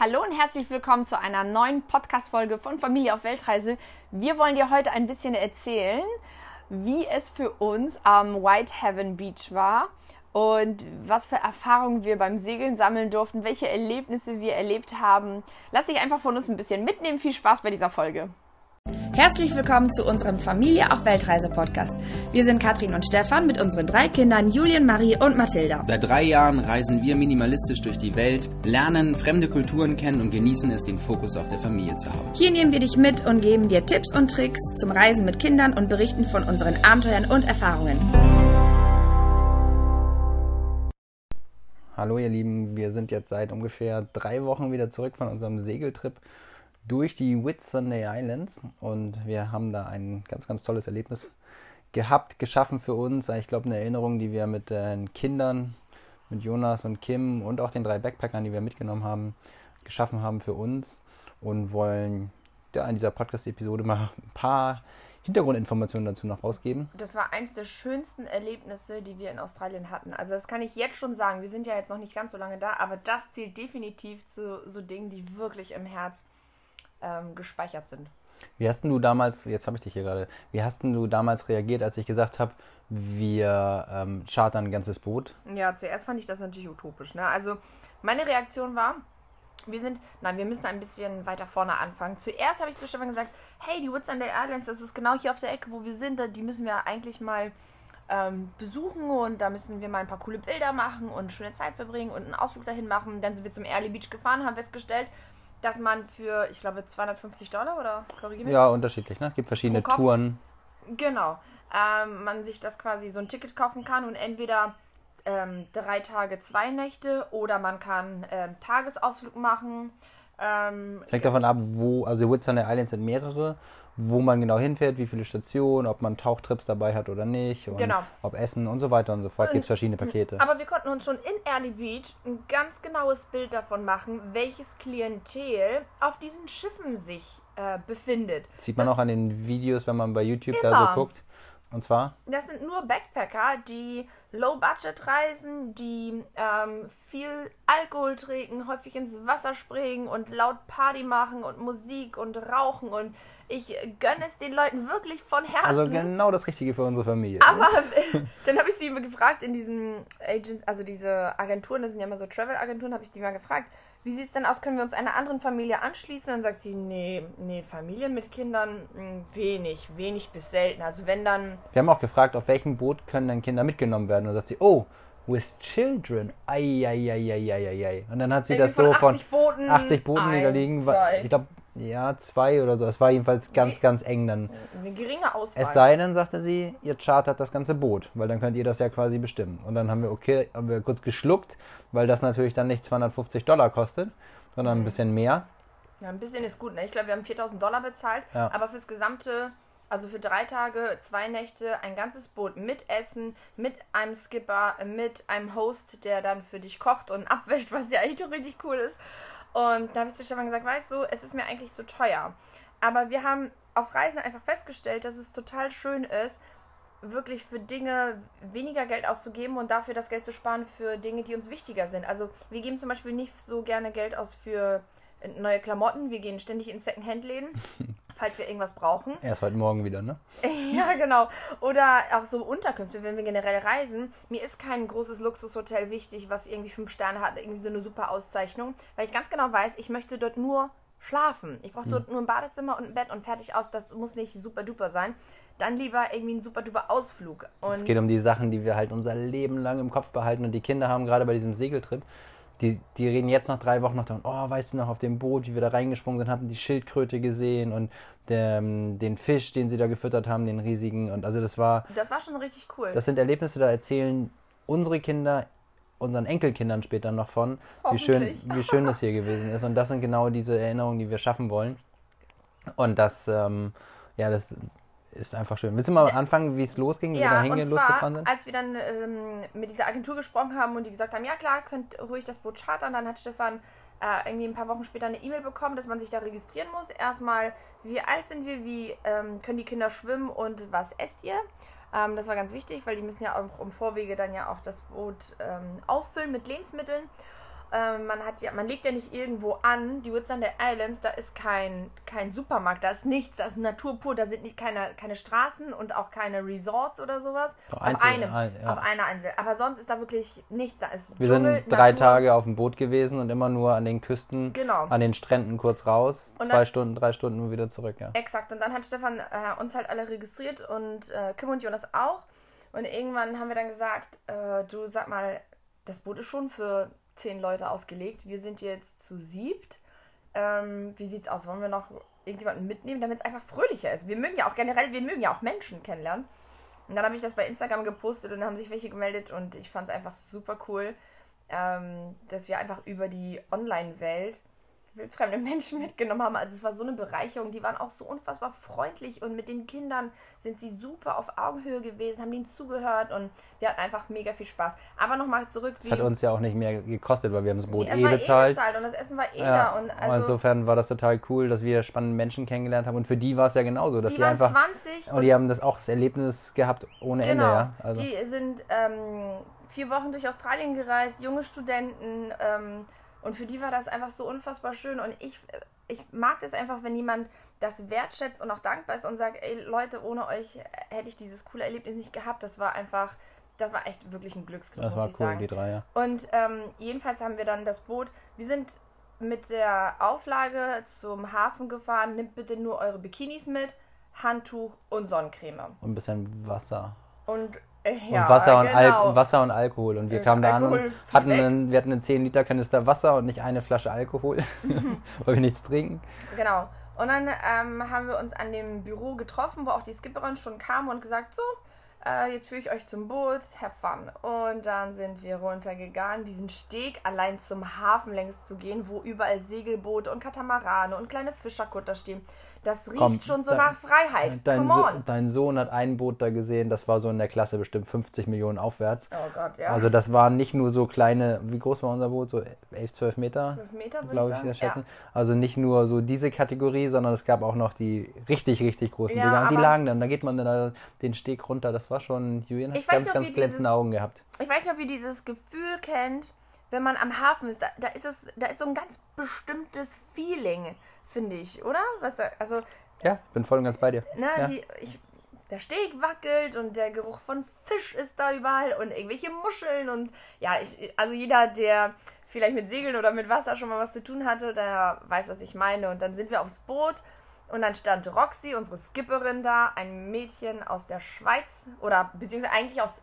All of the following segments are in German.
Hallo und herzlich willkommen zu einer neuen Podcast-Folge von Familie auf Weltreise. Wir wollen dir heute ein bisschen erzählen, wie es für uns am Whitehaven Beach war und was für Erfahrungen wir beim Segeln sammeln durften, welche Erlebnisse wir erlebt haben. Lass dich einfach von uns ein bisschen mitnehmen. Viel Spaß bei dieser Folge. Herzlich willkommen zu unserem Familie auf Weltreise Podcast. Wir sind Katrin und Stefan mit unseren drei Kindern Julien, Marie und Mathilda. Seit drei Jahren reisen wir minimalistisch durch die Welt, lernen fremde Kulturen kennen und genießen es, den Fokus auf der Familie zu haben. Hier nehmen wir dich mit und geben dir Tipps und Tricks zum Reisen mit Kindern und berichten von unseren Abenteuern und Erfahrungen. Hallo ihr Lieben, wir sind jetzt seit ungefähr drei Wochen wieder zurück von unserem Segeltrip durch die Whitsunday Islands und wir haben da ein ganz, ganz tolles Erlebnis gehabt, geschaffen für uns. Ich glaube, eine Erinnerung, die wir mit den Kindern, mit Jonas und Kim und auch den drei Backpackern, die wir mitgenommen haben, geschaffen haben für uns und wollen ja, in dieser Podcast-Episode mal ein paar Hintergrundinformationen dazu noch rausgeben. Das war eins der schönsten Erlebnisse, die wir in Australien hatten. Also das kann ich jetzt schon sagen. Wir sind ja jetzt noch nicht ganz so lange da, aber das zählt definitiv zu so Dingen, die wirklich im Herz ähm, gespeichert sind. Wie hast du damals, jetzt habe ich dich hier gerade, wie hast du damals reagiert, als ich gesagt habe, wir ähm, chartern ein ganzes Boot? Ja, zuerst fand ich das natürlich utopisch. Ne? Also meine Reaktion war, wir sind, nein, wir müssen ein bisschen weiter vorne anfangen. Zuerst habe ich zu Stefan gesagt, hey, die Woods Under Islands, das ist genau hier auf der Ecke, wo wir sind, die müssen wir eigentlich mal ähm, besuchen und da müssen wir mal ein paar coole Bilder machen und schöne Zeit verbringen und einen Ausflug dahin machen. Dann sind wir zum Early Beach gefahren, haben festgestellt, dass man für, ich glaube, 250 Dollar oder korrigiere Ja, unterschiedlich, ne? Es gibt verschiedene Touren. Genau. Ähm, man sich das quasi so ein Ticket kaufen kann und entweder ähm, drei Tage, zwei Nächte oder man kann ähm, Tagesausflug machen. Ähm, hängt davon ab, wo, also Whitsunday Islands sind mehrere, wo man genau hinfährt, wie viele Stationen, ob man Tauchtrips dabei hat oder nicht, und genau. ob Essen und so weiter und so fort. Gibt es verschiedene Pakete. Aber wir konnten uns schon in Early Beach ein ganz genaues Bild davon machen, welches Klientel auf diesen Schiffen sich äh, befindet. sieht man auch an den Videos, wenn man bei YouTube genau. da so guckt. Und zwar? Das sind nur Backpacker, die Low-Budget reisen, die ähm, viel Alkohol trinken, häufig ins Wasser springen und laut Party machen und Musik und rauchen und ich gönne es den Leuten wirklich von Herzen. Also genau das Richtige für unsere Familie. Aber dann habe ich sie gefragt in diesen Agents, also diese Agenturen, das sind ja immer so Travel-Agenturen, habe ich die mal gefragt, wie sieht es denn aus, können wir uns einer anderen Familie anschließen? Und dann sagt sie, nee, nee, Familien mit Kindern hm, wenig, wenig bis selten. Also wenn dann... Wir haben auch gefragt, auf welchem Boot können denn Kinder mitgenommen werden? Und dann sagt sie, oh, with children. Eieieiei. Und dann hat sie Irgendwie das so von 80 Booten, 80 Booten eins, liegen. Ich glaube, ja, zwei oder so. Es war jedenfalls ganz, nee. ganz eng dann. Eine geringe Auswahl. Es sei denn, sagte sie, ihr chartert das ganze Boot, weil dann könnt ihr das ja quasi bestimmen. Und dann haben wir, okay, haben wir kurz geschluckt, weil das natürlich dann nicht 250 Dollar kostet, sondern mhm. ein bisschen mehr. Ja, ein bisschen ist gut. Ne? Ich glaube, wir haben 4000 Dollar bezahlt, ja. aber fürs gesamte, also für drei Tage, zwei Nächte, ein ganzes Boot mit Essen, mit einem Skipper, mit einem Host, der dann für dich kocht und abwäscht, was ja echt richtig cool ist. Und da habe ich zu Stefan gesagt, weißt du, es ist mir eigentlich zu teuer. Aber wir haben auf Reisen einfach festgestellt, dass es total schön ist, wirklich für Dinge weniger Geld auszugeben und dafür das Geld zu sparen für Dinge, die uns wichtiger sind. Also wir geben zum Beispiel nicht so gerne Geld aus für neue Klamotten. Wir gehen ständig in Secondhand-Läden, falls wir irgendwas brauchen. Erst heute Morgen wieder, ne? ja, genau. Oder auch so Unterkünfte, wenn wir generell reisen. Mir ist kein großes Luxushotel wichtig, was irgendwie fünf Sterne hat, irgendwie so eine super Auszeichnung, weil ich ganz genau weiß, ich möchte dort nur schlafen. Ich brauche hm. dort nur ein Badezimmer und ein Bett und fertig aus. Das muss nicht super duper sein. Dann lieber irgendwie ein super duper Ausflug. Und es geht um die Sachen, die wir halt unser Leben lang im Kopf behalten. Und die Kinder haben gerade bei diesem Segeltrip die, die reden jetzt nach drei Wochen noch davon, oh, weißt du noch, auf dem Boot, wie wir da reingesprungen sind, hatten die Schildkröte gesehen und der, ähm, den Fisch, den sie da gefüttert haben, den riesigen. Und also das war. Das war schon richtig cool. Das sind Erlebnisse, da erzählen unsere Kinder unseren Enkelkindern später noch von, wie schön, wie schön das hier gewesen ist. Und das sind genau diese Erinnerungen, die wir schaffen wollen. Und das, ähm, ja, das ist einfach schön. Willst du mal anfangen, wie es losging, wie ja, wir da hingehen, losgefahren sind? als wir dann ähm, mit dieser Agentur gesprochen haben und die gesagt haben, ja klar, könnt ruhig das Boot chartern, dann hat Stefan äh, irgendwie ein paar Wochen später eine E-Mail bekommen, dass man sich da registrieren muss. Erstmal, wie alt sind wir, wie ähm, können die Kinder schwimmen und was esst ihr? Ähm, das war ganz wichtig, weil die müssen ja auch im Vorwege dann ja auch das Boot ähm, auffüllen mit Lebensmitteln. Äh, man hat ja, man legt ja nicht irgendwo an. Die Whitsunday Islands, da ist kein, kein Supermarkt, da ist nichts, da ist Natur pur, da sind nicht keine, keine Straßen und auch keine Resorts oder sowas. Auf, Einzel, einem, ein, ja. auf einer Insel. Aber sonst ist da wirklich nichts. Da ist Wir Dschungel, sind drei Natur. Tage auf dem Boot gewesen und immer nur an den Küsten, genau. an den Stränden kurz raus, und zwei dann, Stunden, drei Stunden wieder zurück. Ja. Exakt. Und dann hat Stefan äh, uns halt alle registriert und äh, Kim und Jonas auch. Und irgendwann haben wir dann gesagt, äh, du sag mal, das Boot ist schon für zehn Leute ausgelegt. Wir sind jetzt zu siebt. Ähm, wie sieht's aus? Wollen wir noch irgendjemanden mitnehmen, damit es einfach fröhlicher ist? Wir mögen ja auch generell, wir mögen ja auch Menschen kennenlernen. Und dann habe ich das bei Instagram gepostet und haben sich welche gemeldet und ich fand es einfach super cool, ähm, dass wir einfach über die Online-Welt wildfremde Menschen mitgenommen haben. Also es war so eine Bereicherung. Die waren auch so unfassbar freundlich und mit den Kindern sind sie super auf Augenhöhe gewesen, haben ihnen zugehört und wir hatten einfach mega viel Spaß. Aber nochmal zurück. Das hat uns ja auch nicht mehr gekostet, weil wir haben das Boot nee, eh, bezahlt. eh bezahlt. und das Essen war eh ja. da. Und also insofern war das total cool, dass wir spannende Menschen kennengelernt haben und für die war es ja genauso, dass die waren einfach 20 und die haben das auch das Erlebnis gehabt ohne genau, Ende. Ja? Also. Die sind ähm, vier Wochen durch Australien gereist, junge Studenten. Ähm, und für die war das einfach so unfassbar schön. Und ich, ich mag das einfach, wenn jemand das wertschätzt und auch dankbar ist und sagt, ey Leute, ohne euch hätte ich dieses coole Erlebnis nicht gehabt. Das war einfach, das war echt wirklich ein Glücksgriff, das muss war ich cool, sagen. Die drei, ja. Und ähm, jedenfalls haben wir dann das Boot, wir sind mit der Auflage zum Hafen gefahren, nehmt bitte nur eure Bikinis mit, Handtuch und Sonnencreme. Und ein bisschen Wasser. Und ja, und Wasser, und genau. Wasser und Alkohol. Und wir kamen da an und hatten einen, wir hatten einen 10 Liter Kanister Wasser und nicht eine Flasche Alkohol, weil wir nichts trinken. Genau. Und dann ähm, haben wir uns an dem Büro getroffen, wo auch die Skipperin schon kam und gesagt, so, äh, jetzt führe ich euch zum Boot, have fun. Und dann sind wir runtergegangen, diesen Steg allein zum Hafen längs zu gehen, wo überall Segelboote und Katamarane und kleine Fischerkutter stehen. Das riecht Komm, schon so nach Freiheit. Dein, Come on. So, dein Sohn hat ein Boot da gesehen, das war so in der Klasse bestimmt 50 Millionen aufwärts. Oh Gott, ja. Also das waren nicht nur so kleine, wie groß war unser Boot? So 11, 12 Meter? 12 Meter, glaube ich, ich schätzen. Ja. Also nicht nur so diese Kategorie, sondern es gab auch noch die richtig, richtig großen ja, Dinger. Und die lagen dann, da geht man dann den Steg runter. Das war schon, Julian hat ganz, ganz glänzende Augen gehabt. Ich weiß nicht, ob ihr dieses Gefühl kennt, wenn man am Hafen ist, da, da, ist es, da ist so ein ganz bestimmtes Feeling finde ich, oder? Was, also, ja, bin voll und ganz bei dir. Ne, ja. die, ich, der Steg wackelt und der Geruch von Fisch ist da überall und irgendwelche Muscheln und ja, ich, also jeder, der vielleicht mit Segeln oder mit Wasser schon mal was zu tun hatte, der weiß, was ich meine. Und dann sind wir aufs Boot und dann stand Roxy, unsere Skipperin da, ein Mädchen aus der Schweiz oder beziehungsweise eigentlich aus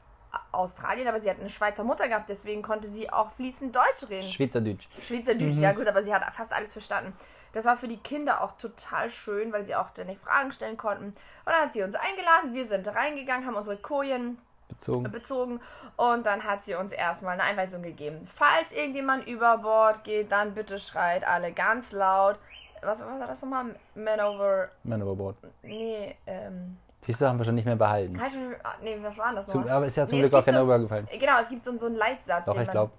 Australien, aber sie hat eine Schweizer Mutter gehabt, deswegen konnte sie auch fließend Deutsch reden. Schweizerdeutsch. Schweizerdeutsch, mhm. ja gut, aber sie hat fast alles verstanden. Das war für die Kinder auch total schön, weil sie auch ständig Fragen stellen konnten. Und dann hat sie uns eingeladen, wir sind reingegangen, haben unsere Kojen bezogen. bezogen und dann hat sie uns erstmal eine Einweisung gegeben. Falls irgendjemand über Bord geht, dann bitte schreit alle ganz laut. Was, was war das nochmal? Man over. Man overboard. Nee, ähm. Siehst du, haben wir schon nicht mehr behalten. Halt schon, nee, was war das nochmal? aber ist ja zum nee, Glück auch keiner so, übergefallen. Genau, es gibt so, so einen Leitsatz. Doch, ich glaube,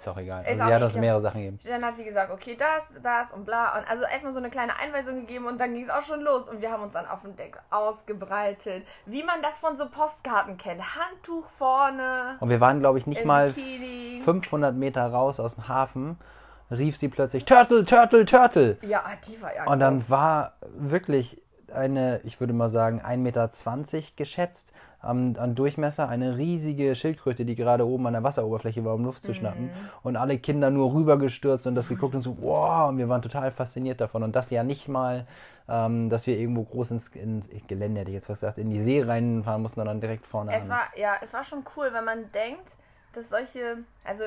ist auch egal. Also sie hat uns mehrere Sachen gegeben. Dann hat sie gesagt, okay, das, das und bla. Und also erstmal so eine kleine Einweisung gegeben und dann ging es auch schon los. Und wir haben uns dann auf dem Deck ausgebreitet. Wie man das von so Postkarten kennt. Handtuch vorne. Und wir waren, glaube ich, nicht mal Bikini. 500 Meter raus aus dem Hafen. Rief sie plötzlich, Turtle, Turtle, Turtle. Ja, die war ja Und dann war wirklich eine, ich würde mal sagen, 1,20 Meter geschätzt am, an Durchmesser eine riesige Schildkröte, die gerade oben an der Wasseroberfläche war, um Luft zu schnappen. Mhm. Und alle Kinder nur rübergestürzt und das geguckt und so, wow, und wir waren total fasziniert davon. Und das ja nicht mal, ähm, dass wir irgendwo groß ins, ins, Gelände, hätte ich jetzt was gesagt, in die See reinfahren mussten, sondern direkt vorne es an. War, ja, es war schon cool, wenn man denkt, dass solche, also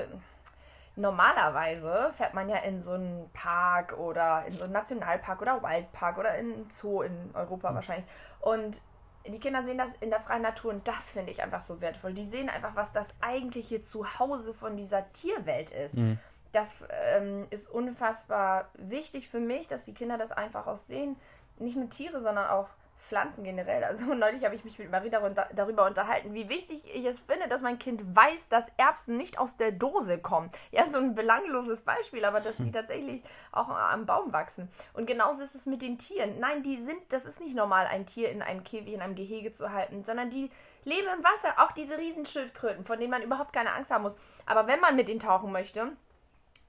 normalerweise fährt man ja in so einen Park oder in so einen Nationalpark oder Wildpark oder in einen Zoo in Europa mhm. wahrscheinlich. Und die Kinder sehen das in der freien Natur und das finde ich einfach so wertvoll. Die sehen einfach, was das eigentliche Zuhause von dieser Tierwelt ist. Mhm. Das ähm, ist unfassbar wichtig für mich, dass die Kinder das einfach auch sehen. Nicht nur Tiere, sondern auch Pflanzen generell. Also neulich habe ich mich mit Marie darüber unterhalten, wie wichtig ich es finde, dass mein Kind weiß, dass Erbsen nicht aus der Dose kommen. Ja, so ein belangloses Beispiel, aber dass die hm. tatsächlich auch am Baum wachsen. Und genauso ist es mit den Tieren. Nein, die sind, das ist nicht normal, ein Tier in einem Käfig, in einem Gehege zu halten, sondern die leben im Wasser. Auch diese Riesenschildkröten, von denen man überhaupt keine Angst haben muss. Aber wenn man mit ihnen tauchen möchte,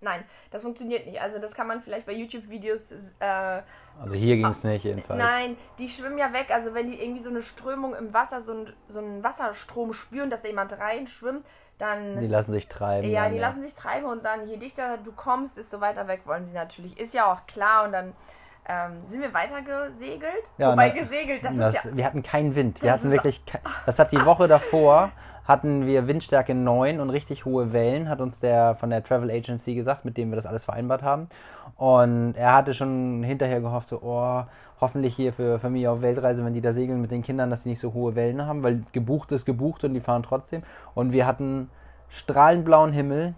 Nein, das funktioniert nicht. Also das kann man vielleicht bei YouTube-Videos. Äh, also hier ging es nicht jedenfalls. Nein, die schwimmen ja weg. Also wenn die irgendwie so eine Strömung im Wasser, so, ein, so einen Wasserstrom spüren, dass da jemand reinschwimmt, dann. Die lassen sich treiben. Ja, dann, die ja. lassen sich treiben und dann je dichter du kommst, desto weiter weg wollen sie natürlich. Ist ja auch klar und dann. Ähm, sind wir weiter gesegelt? Ja, Wobei na, gesegelt, das, das ist ja. Wir hatten keinen Wind. Wir hatten wirklich. Das hat die Woche davor hatten wir Windstärke 9 und richtig hohe Wellen, hat uns der von der Travel Agency gesagt, mit dem wir das alles vereinbart haben. Und er hatte schon hinterher gehofft, so, oh, hoffentlich hier für Familie auf Weltreise, wenn die da segeln mit den Kindern, dass die nicht so hohe Wellen haben, weil gebucht ist gebucht und die fahren trotzdem. Und wir hatten strahlend blauen Himmel.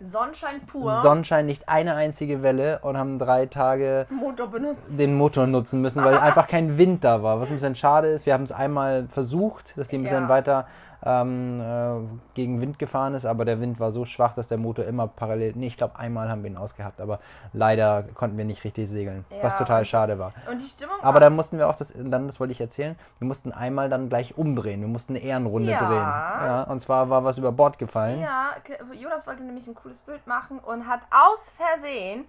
Sonnenschein pur. Sonnenschein, nicht eine einzige Welle und haben drei Tage Motor den Motor nutzen müssen, weil einfach kein Wind da war. Was ein bisschen schade ist, wir haben es einmal versucht, dass die ein bisschen ja. weiter ähm, äh, gegen Wind gefahren ist, aber der Wind war so schwach, dass der Motor immer parallel. Nee, ich glaube, einmal haben wir ihn ausgehabt, aber leider konnten wir nicht richtig segeln, ja, was total schade war. Und die Stimmung. Aber dann mussten wir auch das, dann das wollte ich erzählen, wir mussten einmal dann gleich umdrehen. Wir mussten eine Ehrenrunde ja. drehen. Ja, und zwar war was über Bord gefallen. Ja, Jonas wollte nämlich ein cooles Bild machen und hat aus Versehen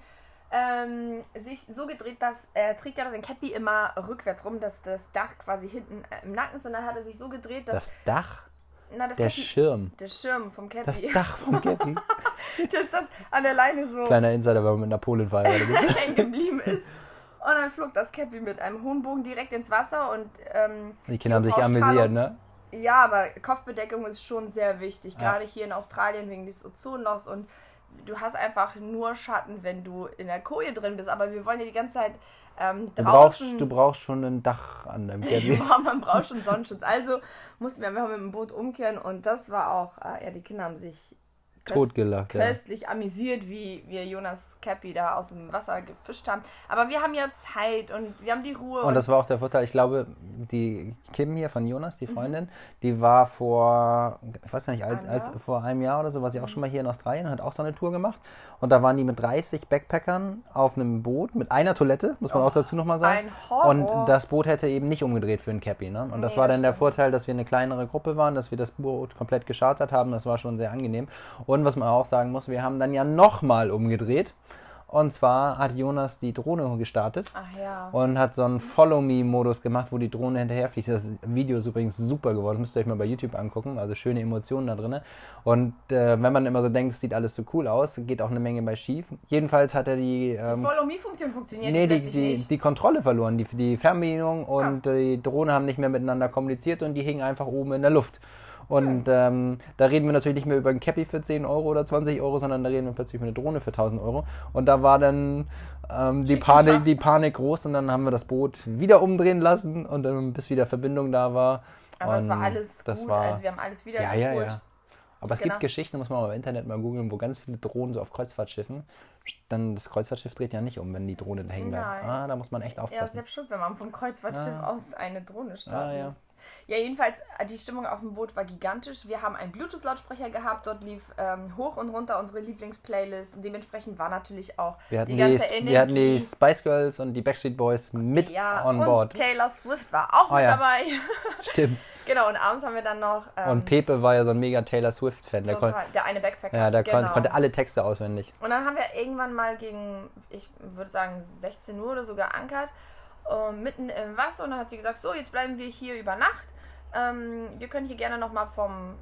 ähm, sich so gedreht, dass er trägt ja sein Cappy immer rückwärts rum, dass das Dach quasi hinten äh, im Nacken ist und dann hat er sich so gedreht, dass das Dach na, der Cappy, Schirm. Der Schirm vom Cappy. Das Dach vom Cappy. dass das an der Leine so. Kleiner Insider, wenn man mit Napoleon verheiratet hängen geblieben ist. Und dann flog das Cappy mit einem hohen Bogen direkt ins Wasser und. Ähm, die Kinder haben sich amüsiert, ne? Ja, aber Kopfbedeckung ist schon sehr wichtig, ja. gerade hier in Australien wegen des Ozonlochs und du hast einfach nur Schatten, wenn du in der Koje drin bist. Aber wir wollen ja die ganze Zeit ähm, du, brauchst, du brauchst schon ein Dach an deinem Cabby. ja, man braucht schon Sonnenschutz. Also mussten wir einfach mit dem Boot umkehren und das war auch, äh, ja, die Kinder haben sich totgelacht. Köstlich ja. amüsiert, wie wir Jonas Cappy da aus dem Wasser gefischt haben. Aber wir haben ja Zeit und wir haben die Ruhe. Und, und das war auch der Vorteil. Ich glaube, die Kim hier von Jonas, die mhm. Freundin, mhm. die war vor, ich weiß nicht, als, als, vor einem Jahr oder so, war sie auch schon mal hier in Australien und hat auch so eine Tour gemacht. Und da waren die mit 30 Backpackern auf einem Boot mit einer Toilette, muss man oh, auch dazu nochmal sagen. Ein Horror. Und das Boot hätte eben nicht umgedreht für ein Cappy. Ne? Und nee, das war dann das der Vorteil, dass wir eine kleinere Gruppe waren, dass wir das Boot komplett geschartert haben. Das war schon sehr angenehm. Und was man auch sagen muss, wir haben dann ja nochmal umgedreht. Und zwar hat Jonas die Drohne gestartet ja. und hat so einen Follow-Me-Modus gemacht, wo die Drohne hinterherfliegt. Das Video ist übrigens super geworden. Das müsst ihr euch mal bei YouTube angucken. Also schöne Emotionen da drin. Und äh, wenn man immer so denkt, es sieht alles so cool aus, geht auch eine Menge bei schief. Jedenfalls hat er die. Ähm, die Follow-Me-Funktion funktioniert nee, die, die, die, Kontrolle verloren, die, die Fernbedienung und ja. die Drohne haben nicht mehr miteinander kommuniziert und die hingen einfach oben in der Luft. Und ähm, da reden wir natürlich nicht mehr über ein Cappy für 10 Euro oder 20 Euro, sondern da reden wir plötzlich über eine Drohne für 1000 Euro. Und da war dann ähm, die, Panik, die Panik groß und dann haben wir das Boot wieder umdrehen lassen und dann bis wieder Verbindung da war. Aber es war alles das gut, war, also wir haben alles wieder ja, ja, ja. Aber es genau. gibt Geschichten, muss man mal im Internet mal googeln, wo ganz viele Drohnen so auf Kreuzfahrtschiffen, dann das Kreuzfahrtschiff dreht ja nicht um, wenn die Drohne da hängen bleibt. Ah, da muss man echt aufpassen. Ja, selbst schuld, wenn man vom Kreuzfahrtschiff ah. aus eine Drohne startet. Ah, ja. Ja, jedenfalls, äh, die Stimmung auf dem Boot war gigantisch. Wir haben einen Bluetooth-Lautsprecher gehabt, dort lief ähm, hoch und runter unsere Lieblingsplaylist und dementsprechend war natürlich auch wir die ganze die, Energie. Wir hatten die Spice Girls und die Backstreet Boys mit ja, on board. Taylor Swift war auch oh, mit ja. dabei. Stimmt. genau, und abends haben wir dann noch... Ähm, und Pepe war ja so ein mega Taylor Swift-Fan. Der, der eine Backpacker. Ja, der genau. konnte alle Texte auswendig. Und dann haben wir irgendwann mal gegen, ich würde sagen 16 Uhr oder so geankert äh, mitten im Wasser und dann hat sie gesagt, so, jetzt bleiben wir hier über Nacht. Ähm, wir können hier gerne nochmal vom,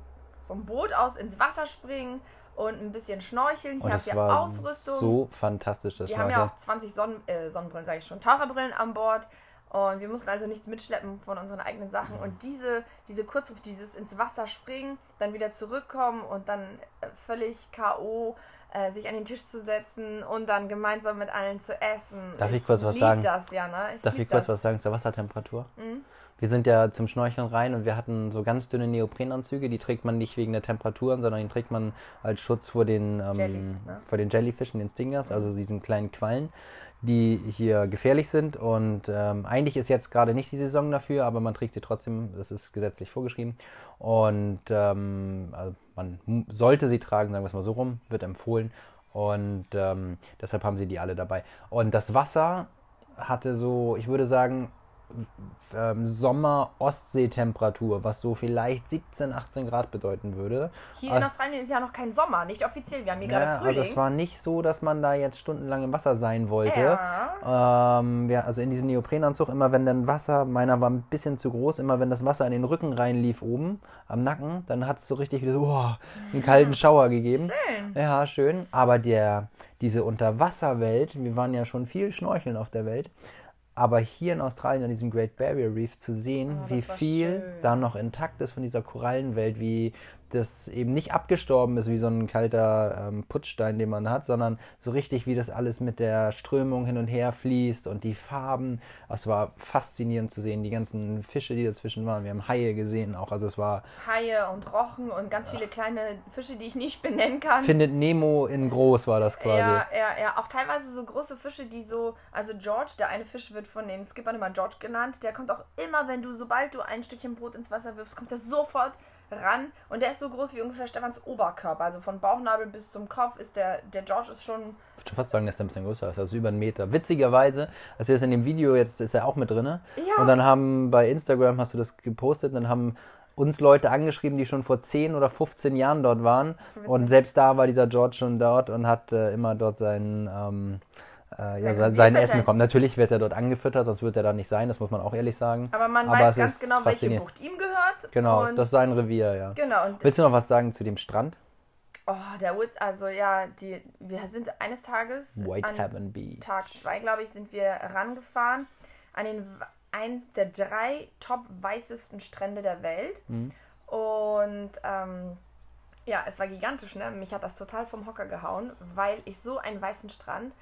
vom Boot aus ins Wasser springen und ein bisschen schnorcheln. Hier habt ihr Ausrüstung. so fantastisch, das Wir haben ja auch 20 Sonnen, äh, Sonnenbrillen, sage ich schon, Taucherbrillen an Bord. Und wir mussten also nichts mitschleppen von unseren eigenen Sachen. Mhm. Und diese, diese Kurzrufe, dieses ins Wasser springen, dann wieder zurückkommen und dann äh, völlig K.O äh, sich an den Tisch zu setzen und dann gemeinsam mit allen zu essen. Darf ich, ich kurz was sagen? Das, ja, ne? ich Darf ich kurz das. was sagen zur Wassertemperatur? Mhm. Wir sind ja zum Schnorcheln rein und wir hatten so ganz dünne Neoprenanzüge, die trägt man nicht wegen der Temperaturen, sondern die trägt man als Schutz vor den, ähm, Jellies, ne? vor den Jellyfischen, den Stingers, also diesen kleinen Quallen, die hier gefährlich sind. Und ähm, eigentlich ist jetzt gerade nicht die Saison dafür, aber man trägt sie trotzdem, das ist gesetzlich vorgeschrieben. Und ähm, also man sollte sie tragen, sagen wir es mal so rum, wird empfohlen. Und ähm, deshalb haben sie die alle dabei. Und das Wasser hatte so, ich würde sagen, ähm, Sommer-Ostsee-Temperatur, was so vielleicht 17, 18 Grad bedeuten würde. Hier in Australien ist ja noch kein Sommer, nicht offiziell. Wir haben hier ja, gerade Frühling. Also es war nicht so, dass man da jetzt stundenlang im Wasser sein wollte. Ja. Ähm, ja, also in diesem Neoprenanzug, immer wenn dann Wasser, meiner war ein bisschen zu groß, immer wenn das Wasser in den Rücken reinlief oben am Nacken, dann hat es so richtig wieder so oh, einen kalten Schauer gegeben. Schön. Ja, schön. Aber der, diese Unterwasserwelt, wir waren ja schon viel schnorcheln auf der Welt, aber hier in Australien an diesem Great Barrier Reef zu sehen, oh, wie viel schön. da noch intakt ist von dieser Korallenwelt, wie das eben nicht abgestorben ist wie so ein kalter ähm, Putzstein, den man hat, sondern so richtig, wie das alles mit der Strömung hin und her fließt und die Farben. Es war faszinierend zu sehen, die ganzen Fische, die dazwischen waren. Wir haben Haie gesehen auch. Also es war. Haie und Rochen und ganz viele kleine Fische, die ich nicht benennen kann. Findet Nemo in groß war das quasi. Ja, ja, ja. Auch teilweise so große Fische, die so. Also George, der eine Fisch wird von den Skippern immer George genannt, der kommt auch immer, wenn du, sobald du ein Stückchen Brot ins Wasser wirfst, kommt er sofort ran und der ist so groß wie ungefähr Stefans Oberkörper. Also von Bauchnabel bis zum Kopf ist der, der George ist schon. Ich würde fast sagen, der ist ein bisschen größer, also über einen Meter. Witzigerweise, als wir das in dem Video, jetzt ist er auch mit drin. Ja. Und dann haben bei Instagram hast du das gepostet, dann haben uns Leute angeschrieben, die schon vor 10 oder 15 Jahren dort waren. Witzig. Und selbst da war dieser George schon dort und hat äh, immer dort seinen. Ähm, äh, ja, sein, sein Essen bekommt. Natürlich wird er dort angefüttert, sonst wird er da nicht sein, das muss man auch ehrlich sagen. Aber man Aber weiß ganz genau, welche Bucht ihm gehört. Genau, das ist sein Revier, ja. Genau. Willst du noch was sagen zu dem Strand? Oh, der Wood, also ja, die, wir sind eines Tages, Whitehaven Beach. Tag zwei, glaube ich, sind wir rangefahren an den eins der drei top weißesten Strände der Welt. Mhm. Und ähm, ja, es war gigantisch, ne? Mich hat das total vom Hocker gehauen, weil ich so einen weißen Strand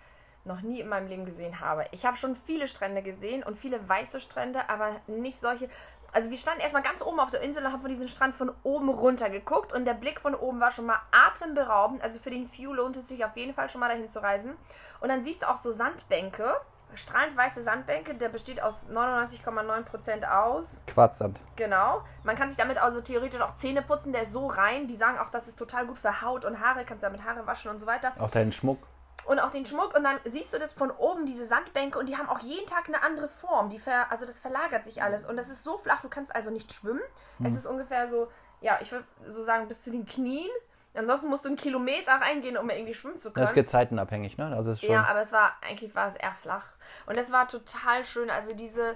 noch nie in meinem Leben gesehen habe. Ich habe schon viele Strände gesehen und viele weiße Strände, aber nicht solche. Also wir standen erstmal ganz oben auf der Insel und haben von diesem Strand von oben runter geguckt und der Blick von oben war schon mal atemberaubend. Also für den View lohnt es sich auf jeden Fall schon mal dahin zu reisen. Und dann siehst du auch so Sandbänke, strahlend weiße Sandbänke, der besteht aus 99,9% aus. Quarzsand. Genau. Man kann sich damit also theoretisch auch Zähne putzen, der ist so rein. Die sagen auch, das ist total gut für Haut und Haare, kannst damit Haare waschen und so weiter. Auch deinen Schmuck und auch den Schmuck und dann siehst du das von oben, diese Sandbänke und die haben auch jeden Tag eine andere Form. Die ver, also das verlagert sich alles und das ist so flach, du kannst also nicht schwimmen. Mhm. Es ist ungefähr so, ja, ich würde so sagen bis zu den Knien. Ansonsten musst du einen Kilometer reingehen, um irgendwie schwimmen zu können. Das ist gezeitenabhängig, ne? Also ist schon ja, aber es war, eigentlich war es eher flach. Und es war total schön. Also diese,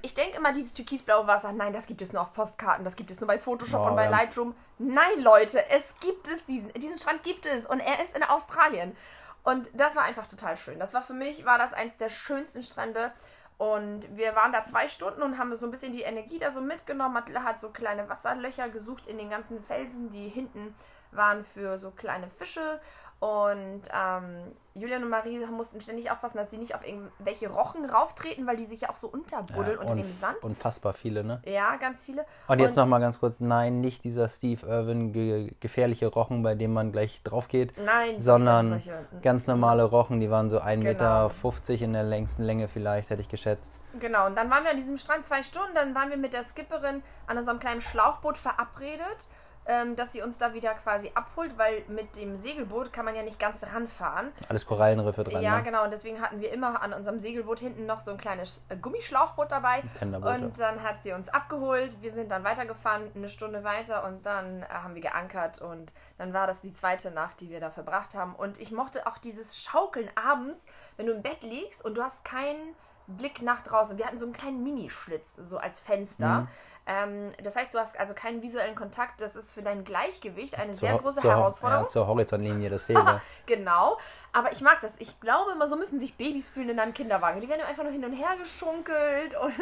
ich denke immer, dieses türkisblaue Wasser, nein, das gibt es nur auf Postkarten, das gibt es nur bei Photoshop oh, und bei Lightroom. Nein, Leute, es gibt es, diesen, diesen Strand gibt es und er ist in Australien. Und das war einfach total schön. Das war für mich, war das eins der schönsten Strände. Und wir waren da zwei Stunden und haben so ein bisschen die Energie da so mitgenommen. Matthias hat so kleine Wasserlöcher gesucht in den ganzen Felsen, die hinten waren für so kleine Fische. Und ähm, Julian und Marie mussten ständig aufpassen, dass sie nicht auf irgendwelche Rochen rauftreten, weil die sich ja auch so unterbuddeln ja, unter dem Sand. Unfassbar viele, ne? Ja, ganz viele. Und jetzt nochmal ganz kurz, nein, nicht dieser Steve Irwin ge gefährliche Rochen, bei dem man gleich drauf geht. Nein, sondern solche, ganz normale Rochen, die waren so 1,50 genau. Meter in der längsten Länge vielleicht, hätte ich geschätzt. Genau, und dann waren wir an diesem Strand zwei Stunden, dann waren wir mit der Skipperin an so einem kleinen Schlauchboot verabredet ähm, dass sie uns da wieder quasi abholt, weil mit dem Segelboot kann man ja nicht ganz ranfahren. Alles Korallenriffe dran. Ja, ne? genau. Und deswegen hatten wir immer an unserem Segelboot hinten noch so ein kleines äh, Gummischlauchboot dabei. Und dann hat sie uns abgeholt. Wir sind dann weitergefahren, eine Stunde weiter und dann äh, haben wir geankert und dann war das die zweite Nacht, die wir da verbracht haben. Und ich mochte auch dieses Schaukeln abends, wenn du im Bett liegst und du hast keinen Blick nach draußen. Wir hatten so einen kleinen Minischlitz, so als Fenster. Mhm. Ähm, das heißt, du hast also keinen visuellen Kontakt. Das ist für dein Gleichgewicht eine zur, sehr große zur, Herausforderung. Ja, zur Horizontlinie, fehlt. genau. Aber ich mag das. Ich glaube immer, so müssen sich Babys fühlen in einem Kinderwagen. Die werden einfach nur hin und her geschunkelt und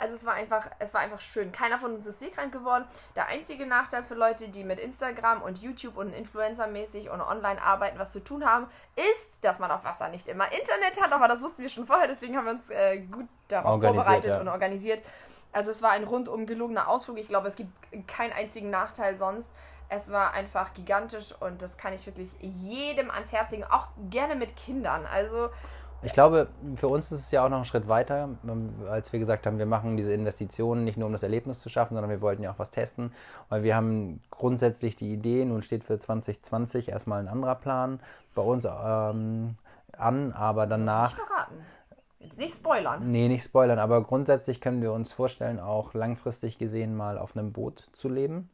also es war einfach, es war einfach schön. Keiner von uns ist seekrank geworden. Der einzige Nachteil für Leute, die mit Instagram und YouTube und Influencer-mäßig und online arbeiten, was zu tun haben, ist, dass man auf Wasser nicht immer Internet hat. Aber das wussten wir schon vorher, deswegen haben wir uns äh, gut darauf vorbereitet ja. und organisiert. Also es war ein rundum gelungener Ausflug. Ich glaube, es gibt keinen einzigen Nachteil sonst. Es war einfach gigantisch und das kann ich wirklich jedem ans Herz legen, auch gerne mit Kindern. Also ich glaube, für uns ist es ja auch noch ein Schritt weiter, ähm, als wir gesagt haben, wir machen diese Investitionen nicht nur um das Erlebnis zu schaffen, sondern wir wollten ja auch was testen, weil wir haben grundsätzlich die Idee, nun steht für 2020 erstmal ein anderer Plan bei uns ähm, an, aber danach. Nicht verraten. Jetzt nicht spoilern. Nee, nicht spoilern, aber grundsätzlich können wir uns vorstellen, auch langfristig gesehen mal auf einem Boot zu leben.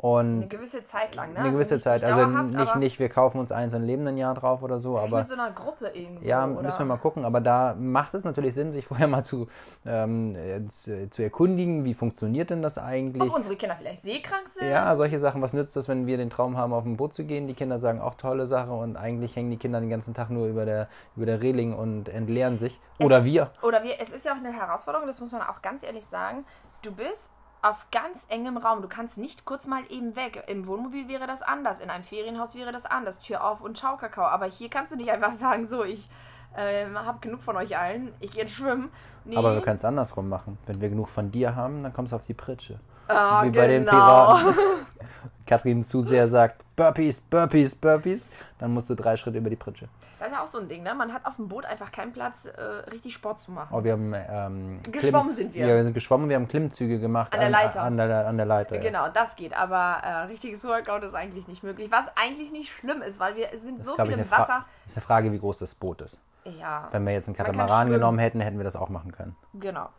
Und eine gewisse Zeit lang, ne? Eine gewisse also Zeit. Also nicht, nicht, wir kaufen uns eins und leben ein Jahr drauf oder so, aber. Mit so einer Gruppe irgendwie. Ja, oder? müssen wir mal gucken. Aber da macht es natürlich Sinn, sich vorher mal zu, ähm, zu, zu, erkundigen, wie funktioniert denn das eigentlich. Ob unsere Kinder vielleicht seekrank sind. Ja, solche Sachen. Was nützt das, wenn wir den Traum haben, auf ein Boot zu gehen? Die Kinder sagen auch tolle Sache und eigentlich hängen die Kinder den ganzen Tag nur über der, über der Reling und entleeren sich. Oder es, wir. Oder wir. Es ist ja auch eine Herausforderung, das muss man auch ganz ehrlich sagen. Du bist auf ganz engem Raum. Du kannst nicht kurz mal eben weg. Im Wohnmobil wäre das anders, in einem Ferienhaus wäre das anders. Tür auf und schau Kakao. Aber hier kannst du nicht einfach sagen, so, ich äh, habe genug von euch allen, ich gehe jetzt schwimmen. Nee. Aber wir können es andersrum machen. Wenn wir genug von dir haben, dann kommst du auf die Pritsche. Ah, Wie genau. bei den genau. Piraten. Katrin zu sehr sagt, Burpees, Burpees, Burpees, dann musst du drei Schritte über die Pritsche. Das ist ja auch so ein Ding, ne? Man hat auf dem Boot einfach keinen Platz, äh, richtig Sport zu machen. Oh, wir haben ähm, geschwommen sind wir. Ja, wir sind geschwommen, wir haben Klimmzüge gemacht. An der Leiter. An, an, der, an der Leiter. Genau, ja. das geht. Aber äh, richtiges Workout ist eigentlich nicht möglich. Was eigentlich nicht schlimm ist, weil wir sind das so viel im Wasser. Das ist eine Frage, wie groß das Boot ist. Ja. Wenn wir jetzt einen Katamaran genommen hätten, hätten wir das auch machen können. Genau.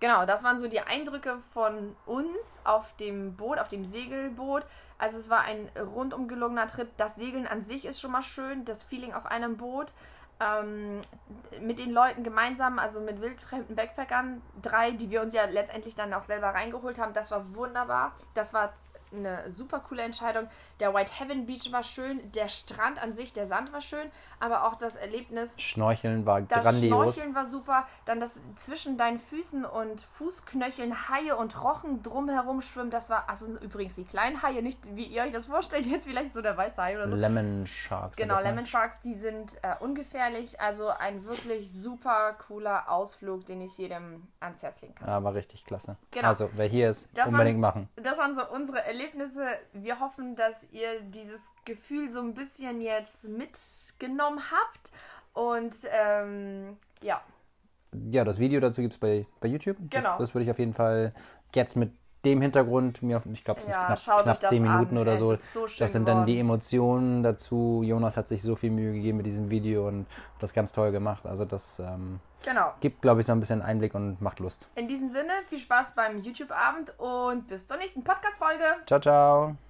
Genau, das waren so die Eindrücke von uns auf dem Boot, auf dem Segelboot. Also es war ein rundum gelungener Trip. Das Segeln an sich ist schon mal schön, das Feeling auf einem Boot. Ähm, mit den Leuten gemeinsam, also mit wildfremden Backpackern, drei, die wir uns ja letztendlich dann auch selber reingeholt haben, das war wunderbar. Das war eine super coole Entscheidung. Der White Heaven Beach war schön, der Strand an sich, der Sand war schön, aber auch das Erlebnis. Schnorcheln war das grandios. Schnorcheln war super. Dann das zwischen deinen Füßen und Fußknöcheln Haie und Rochen drumherum schwimmen. Das war, also übrigens die kleinen Haie, nicht wie ihr euch das vorstellt, jetzt vielleicht so der weiße Hai oder so. Lemon Sharks. Genau, ne? Lemon Sharks, die sind äh, ungefährlich. Also ein wirklich super cooler Ausflug, den ich jedem ans Herz legen kann. Ja, war richtig klasse. Genau. Also wer hier ist, das unbedingt waren, machen. Das waren so unsere Erlebnisse Erlebnisse. Wir hoffen, dass ihr dieses Gefühl so ein bisschen jetzt mitgenommen habt. Und ähm, ja. Ja, das Video dazu gibt es bei, bei YouTube. Genau. Das, das würde ich auf jeden Fall jetzt mit dem Hintergrund mir, ich glaube, es sind ja, knapp, knapp zehn Minuten an. oder so. so das sind dann die Emotionen dazu. Jonas hat sich so viel Mühe gegeben mit diesem Video und das ganz toll gemacht. Also das ähm, genau. gibt, glaube ich, so ein bisschen Einblick und macht Lust. In diesem Sinne, viel Spaß beim YouTube-Abend und bis zur nächsten Podcast-Folge. Ciao, ciao.